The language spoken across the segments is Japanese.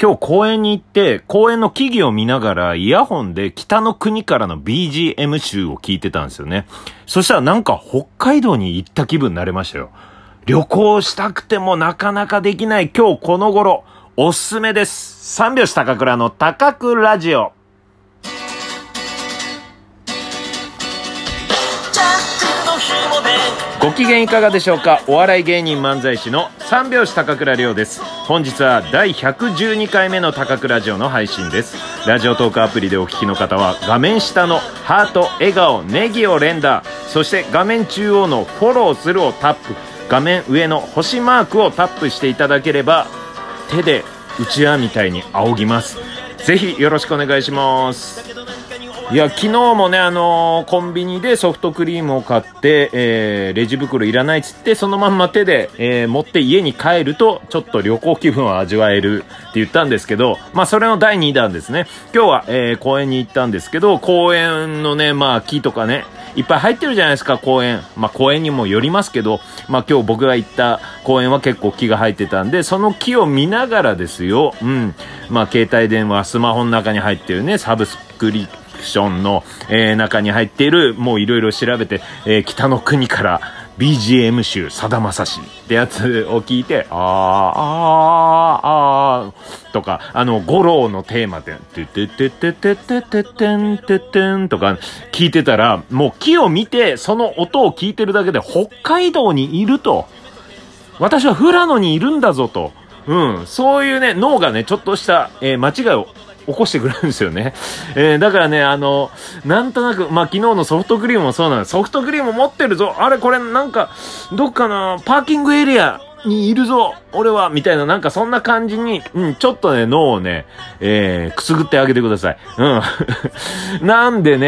今日公園に行って、公園の木々を見ながらイヤホンで北の国からの BGM 集を聞いてたんですよね。そしたらなんか北海道に行った気分になれましたよ。旅行したくてもなかなかできない今日この頃、おすすめです。三拍子高倉の高倉ラジオ。ご機嫌いかがでしょうか？お笑い芸人漫才師の三拍子高倉涼です。本日は第112回目の高倉ラジオの配信です。ラジオトークアプリでお聞きの方は画面下のハート笑顔ネギを連打。そして画面中央のフォローするをタップ。画面上の星マークをタップしていただければ手でうちわみたいに仰ぎます。ぜひよろしくお願いします。いや、昨日もね、あのー、コンビニでソフトクリームを買って、えー、レジ袋いらないっつって、そのまんま手で、えー、持って家に帰ると、ちょっと旅行気分を味わえるって言ったんですけど、まあ、それの第2弾ですね。今日は、えー、公園に行ったんですけど、公園のね、まあ、木とかね、いっぱい入ってるじゃないですか、公園。まあ、公園にもよりますけど、まあ、今日僕が行った公園は結構木が入ってたんで、その木を見ながらですよ、うん。まあ、携帯電話、スマホの中に入ってるね、サブスクリプクションの、えー、中に入っている、もういろいろ調べて、えー、北の国から BGM 集、さだまさしってやつを聞いて、あー、あー、あー、とか、あの、五郎のテーマで、ててててててててんててんとか聞いてたら、もう木を見て、その音を聞いてるだけで北海道にいると。私は富良野にいるんだぞと。うん。そういうね、脳がね、ちょっとした、えー、間違いを起こしてくれるんですよね。えー、だからね、あの、なんとなく、まあ、昨日のソフトクリームもそうなんです。ソフトクリーム持ってるぞ。あれ、これなんか、どっかな、パーキングエリアにいるぞ俺はみたいな、なんかそんな感じに、うん、ちょっとね、脳をね、えー、くすぐってあげてください。うん。なんでね、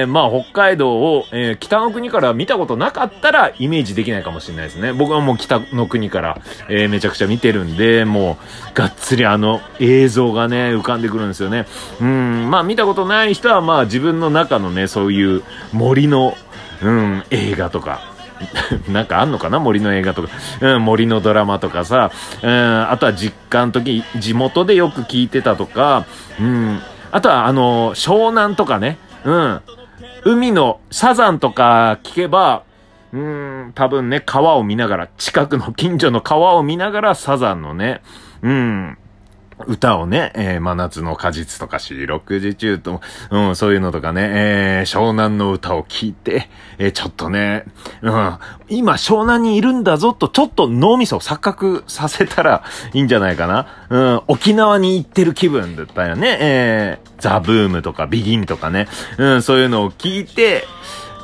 えー、まあ、北海道を、えー、北の国から見たことなかったら、イメージできないかもしれないですね。僕はもう北の国から、えー、めちゃくちゃ見てるんで、もう、がっつりあの、映像がね、浮かんでくるんですよね。うん、まあ、見たことない人は、まあ、自分の中のね、そういう森の、うん、映画とか、なんかあんのかな？森の映画とか、うん、森のドラマとかさ、うん、あとは実家の時、地元でよく聞いてたとか、うん、あとはあの、湘南とかね、うん、海のサザンとか聞けば、うん、多分ね、川を見ながら、近くの近所の川を見ながらサザンのね、うん、歌をね、えー、真夏の果実とか四六時中と、うん、そういうのとかね、えー、湘南の歌を聴いて、えー、ちょっとね、うん、今湘南にいるんだぞと、ちょっと脳みそを錯覚させたらいいんじゃないかな。うん、沖縄に行ってる気分だったよね、えー、ザ・ブームとかビギンとかね、うん、そういうのを聞いて、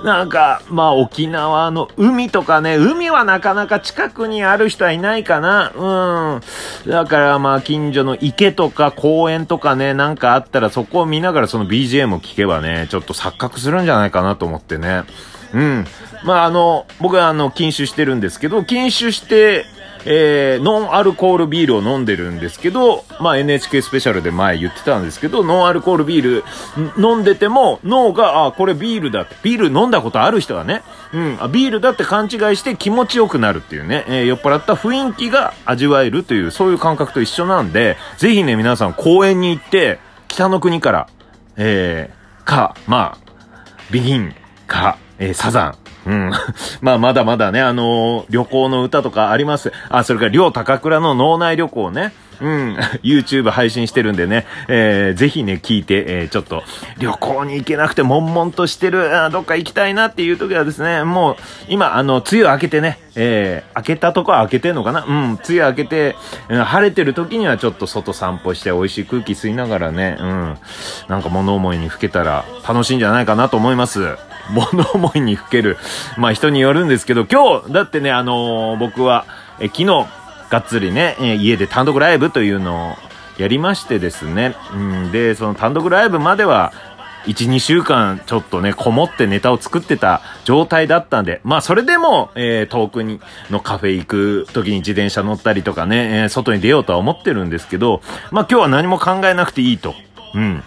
なんか、まあ沖縄の海とかね、海はなかなか近くにある人はいないかな。うん。だからまあ近所の池とか公園とかね、なんかあったらそこを見ながらその BGM を聞けばね、ちょっと錯覚するんじゃないかなと思ってね。うん。まああの、僕はあの、禁酒してるんですけど、禁酒して、えー、ノンアルコールビールを飲んでるんですけど、まあ NHK スペシャルで前言ってたんですけど、ノンアルコールビール飲んでても脳が、あ、これビールだって、ビール飲んだことある人がね、うん、あビールだって勘違いして気持ちよくなるっていうね、えー、酔っ払った雰囲気が味わえるという、そういう感覚と一緒なんで、ぜひね、皆さん公園に行って、北の国から、えー、か、まあ、ビギンか、えー、サザン、うん。まあ、まだまだね、あのー、旅行の歌とかあります。あ、それから、両高倉の脳内旅行ね。うん。YouTube 配信してるんでね、えー、ぜひね、聞いて、えー、ちょっと、旅行に行けなくて悶々としてる、あどっか行きたいなっていう時はですね、もう、今、あの、梅雨明けてね、えー、明けたとこは明けてんのかな？うん、梅雨明けて、晴れてる時にはちょっと外散歩して美味しい空気吸いながらね、うん、なんか物思いにふけたら楽しいんじゃないかなと思います。物思いにふける。まあ人によるんですけど、今日、だってね、あのー、僕は、え、昨日、がっつりね、え家で単独ライブというのをやりましてですね。うん、で、その単独ライブまでは、1、2週間ちょっとね、こもってネタを作ってた状態だったんで、まあそれでも、えー、遠くに、のカフェ行く時に自転車乗ったりとかね、えー、外に出ようとは思ってるんですけど、まあ今日は何も考えなくていいと。うん。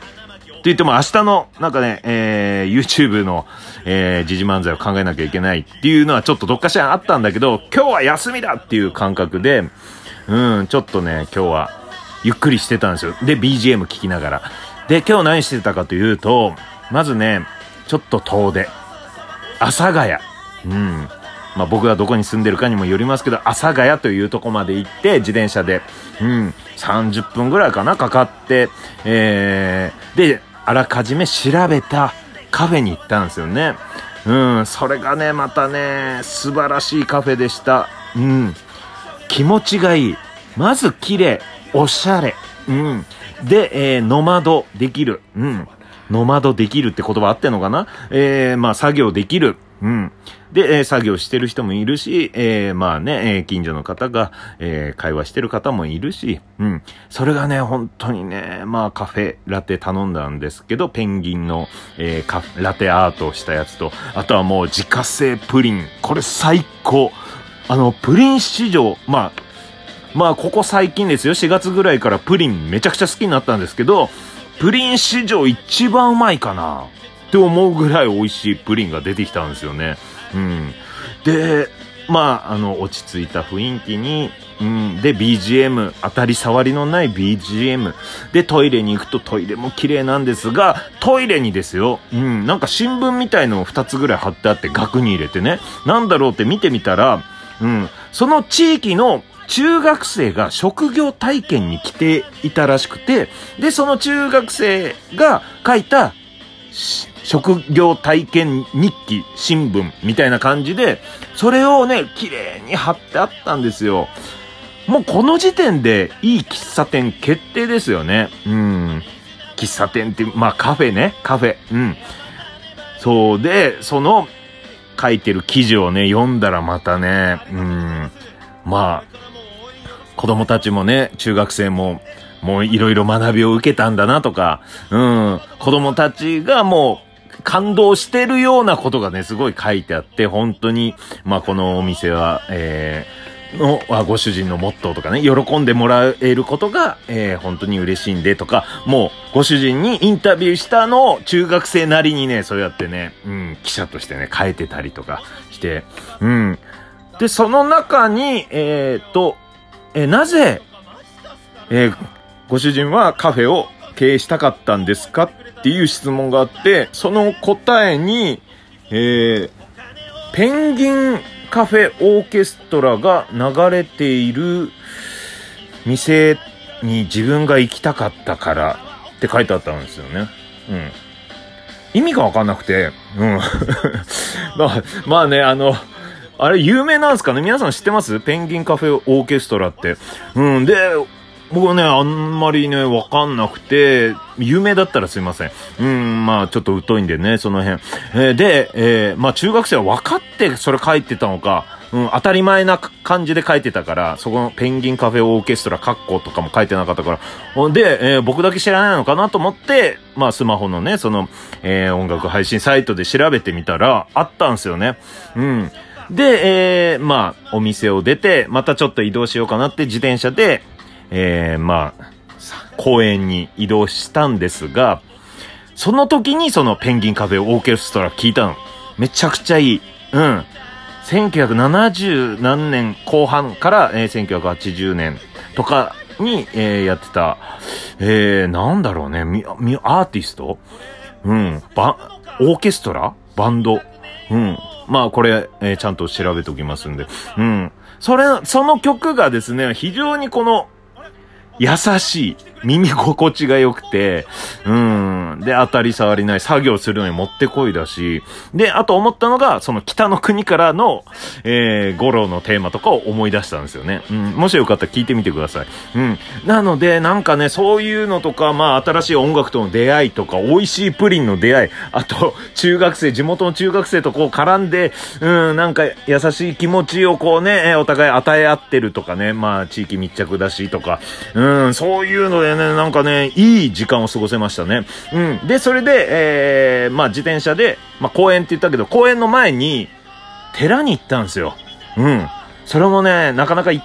と言っても明日の、なんかね、えー、YouTube の、えー、時事漫才を考えなきゃいけないっていうのはちょっとどっかしらあったんだけど、今日は休みだっていう感覚で、うん、ちょっとね、今日はゆっくりしてたんですよ。で、BGM 聴きながら。で、今日何してたかというと、まずね、ちょっと遠出。阿佐ヶ谷。うん。まあ僕がどこに住んでるかにもよりますけど、阿佐ヶ谷というとこまで行って、自転車で、うん、30分ぐらいかな、かかって、えー、で、あらかじめ調べたカフェに行ったんですよね。うん、それがね、またね、素晴らしいカフェでした。うん。気持ちがいい。まず綺麗、おしゃれ。うん。で、えー、ノマドできる。うん。ノマドできるって言葉あってんのかな？えー、まあ作業できる。うん。で、えー、作業してる人もいるし、えー、まあね、えー、近所の方が、え、会話してる方もいるし、うん。それがね、本当にね、まあカフェラテ頼んだんですけど、ペンギンの、え、カフェラテアートをしたやつと、あとはもう自家製プリン。これ最高。あの、プリン市場、まあ、まあ、ここ最近ですよ。4月ぐらいからプリンめちゃくちゃ好きになったんですけど、プリン史上一番うまいかなって思うぐらい美味しいプリンが出てきたんですよね。うん。で、まあ、あの、落ち着いた雰囲気に、うん。で、BGM、当たり障りのない BGM。で、トイレに行くとトイレも綺麗なんですが、トイレにですよ、うん。なんか新聞みたいのを2つぐらい貼ってあって、額に入れてね。なんだろうって見てみたら、うん。その地域の中学生が職業体験に来ていたらしくて、で、その中学生が書いた職業体験日記、新聞みたいな感じで、それをね、綺麗に貼ってあったんですよ。もうこの時点でいい喫茶店決定ですよね。うん。喫茶店って、まあカフェね、カフェ。うん。そうで、その書いてる記事をね、読んだらまたね、うん。まあ、子供たちもね、中学生も、もういろいろ学びを受けたんだなとか、うん、子供たちがもう、感動してるようなことがね、すごい書いてあって、本当に、まあ、このお店は、えー、の、ご主人のモットーとかね、喜んでもらえることが、えー、本当に嬉しいんでとか、もう、ご主人にインタビューしたのを中学生なりにね、そうやってね、うん、記者としてね、変えてたりとかして、うん。で、その中に、えっ、と、えなぜ、えー、ご主人はカフェを経営したかったんですか？っていう質問があって、その答えに、えー、ペンギンカフェオーケストラが流れている店に自分が行きたかったからって書いてあったんですよね。うん。意味がわかんなくて、うん。まあ、まあね、あの、あれ有名なんですかね？皆さん知ってます？ペンギンカフェオーケストラって。うん。で、僕はね、あんまりね、わかんなくて、有名だったらすいません。うん、まあ、ちょっと疎いんでね、その辺。えー、で、えー、まあ、中学生は分かってそれ書いてたのか、うん、当たり前な感じで書いてたから、そこのペンギンカフェオーケストラ、カッコとかも書いてなかったから。で、えー、僕だけ知らないのかなと思って、まあ、スマホのね、その、え、音楽配信サイトで調べてみたら、あったんすよね。うん。で、えー、まあ、お店を出て、またちょっと移動しようかなって自転車で、えー、まあ、公園に移動したんですが、その時にそのペンギンカフェオーケストラ聞いたの。めちゃくちゃいい。うん。1970何年後半から、えー、1980年とかに、えー、やってた、えー、なんだろうね、み、み、アーティスト？うん。バ、オーケストラ？バンド？うん。まあこれ、えー、ちゃんと調べておきますんで。うん。それ、その曲がですね、非常にこの、優しい。耳心地が良くて、うん。で、当たり障りない作業するのにもってこいだし、で、あと思ったのが、その北の国からの、えー、五郎のテーマとかを思い出したんですよね。うん。もしよかったら聞いてみてください。うん。なので、なんかね、そういうのとか、まあ、新しい音楽との出会いとか、美味しいプリンの出会い、あと、中学生、地元の中学生とこう絡んで、うん、なんか優しい気持ちをこうね、お互い与え合ってるとかね、まあ、地域密着だしとか、うん、そういうので、なんかね、いい時間を過ごせましたね。うん。で、それで、えー、まあ自転車で、まあ公園って言ったけど、公園の前に、寺に行ったんですよ。うん。それもね、なかなか行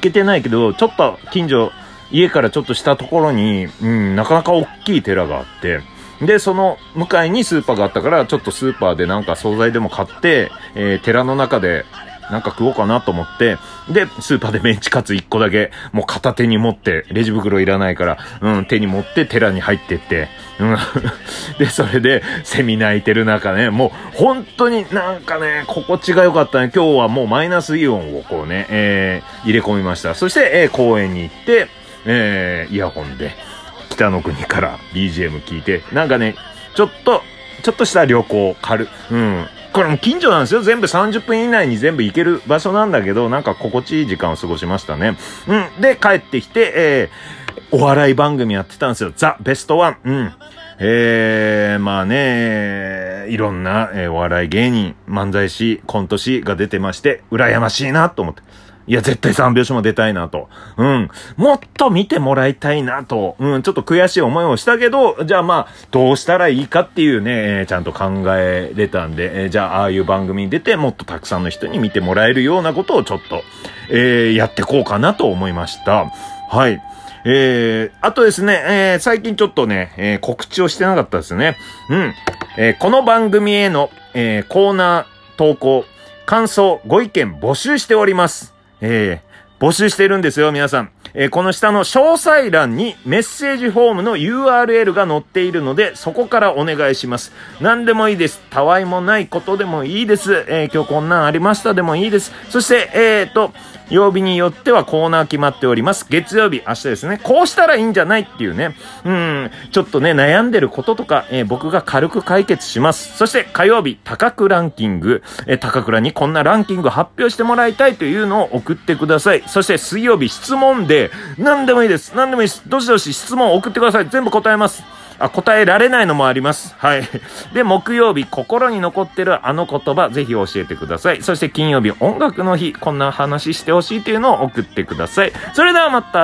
けてないけど、ちょっと近所、家からちょっとしたところに、うん、なかなか大きい寺があって、で、その向かいにスーパーがあったから、ちょっとスーパーでなんか惣菜でも買って、えー、寺の中でなんか食おうかなと思って、で、スーパーでメンチカツ1個だけ、もう片手に持って、レジ袋いらないから、うん、手に持って寺に入ってって、うん。で、それで、セミ鳴いてる中ね、もう、本当になんかね、心地が良かったね。今日はもうマイナスイオンをこうね、えー、入れ込みました。そして、えー、公園に行って、えー、イヤホンで、北の国から BGM 聞いて、なんかね、ちょっと、ちょっとした旅行、軽、うん。これも近所なんですよ。全部30分以内に全部行ける場所なんだけど、なんか心地いい時間を過ごしましたね。うん。で、帰ってきて、えー、お笑い番組やってたんですよ。ザ・ベストワン。うん。えー、まあね、いろんな、えー、お笑い芸人、漫才師、コント師が出てまして、羨ましいなと思って。いや、絶対3拍子も出たいなと。うん。もっと見てもらいたいなと。うん、ちょっと悔しい思いをしたけど、じゃあまあ、どうしたらいいかっていうね、えー、ちゃんと考えれたんで、えー、じゃあ、ああいう番組に出て、もっとたくさんの人に見てもらえるようなことをちょっと、えー、やってこうかなと思いました。はい。えー、あとですね、えー、最近ちょっとね、えー、告知をしてなかったですね。うん。えー、この番組への、えー、コーナー、投稿、感想、ご意見募集しております。えー、募集してるんですよ、皆さん。えー、この下の詳細欄にメッセージフォームの URL が載っているので、そこからお願いします。何でもいいです。たわいもないことでもいいです。えー、今日こんなんありましたでもいいです。そして、えっ、と、曜日によってはコーナー決まっております。月曜日、明日ですね。こうしたらいいんじゃないっていうね。うん、ちょっとね、悩んでることとか、えー、僕が軽く解決します。そして火曜日、高倉ランキング。えー、高倉にこんなランキング発表してもらいたいというのを送ってください。そして水曜日、質問で、何でもいいです。何でもいいです。どしどし質問送ってください。全部答えます。あ、答えられないのもあります。はい。で、木曜日、心に残ってるあの言葉、ぜひ教えてください。そして金曜日、音楽の日、こんな話してほしいというのを送ってください。それではまた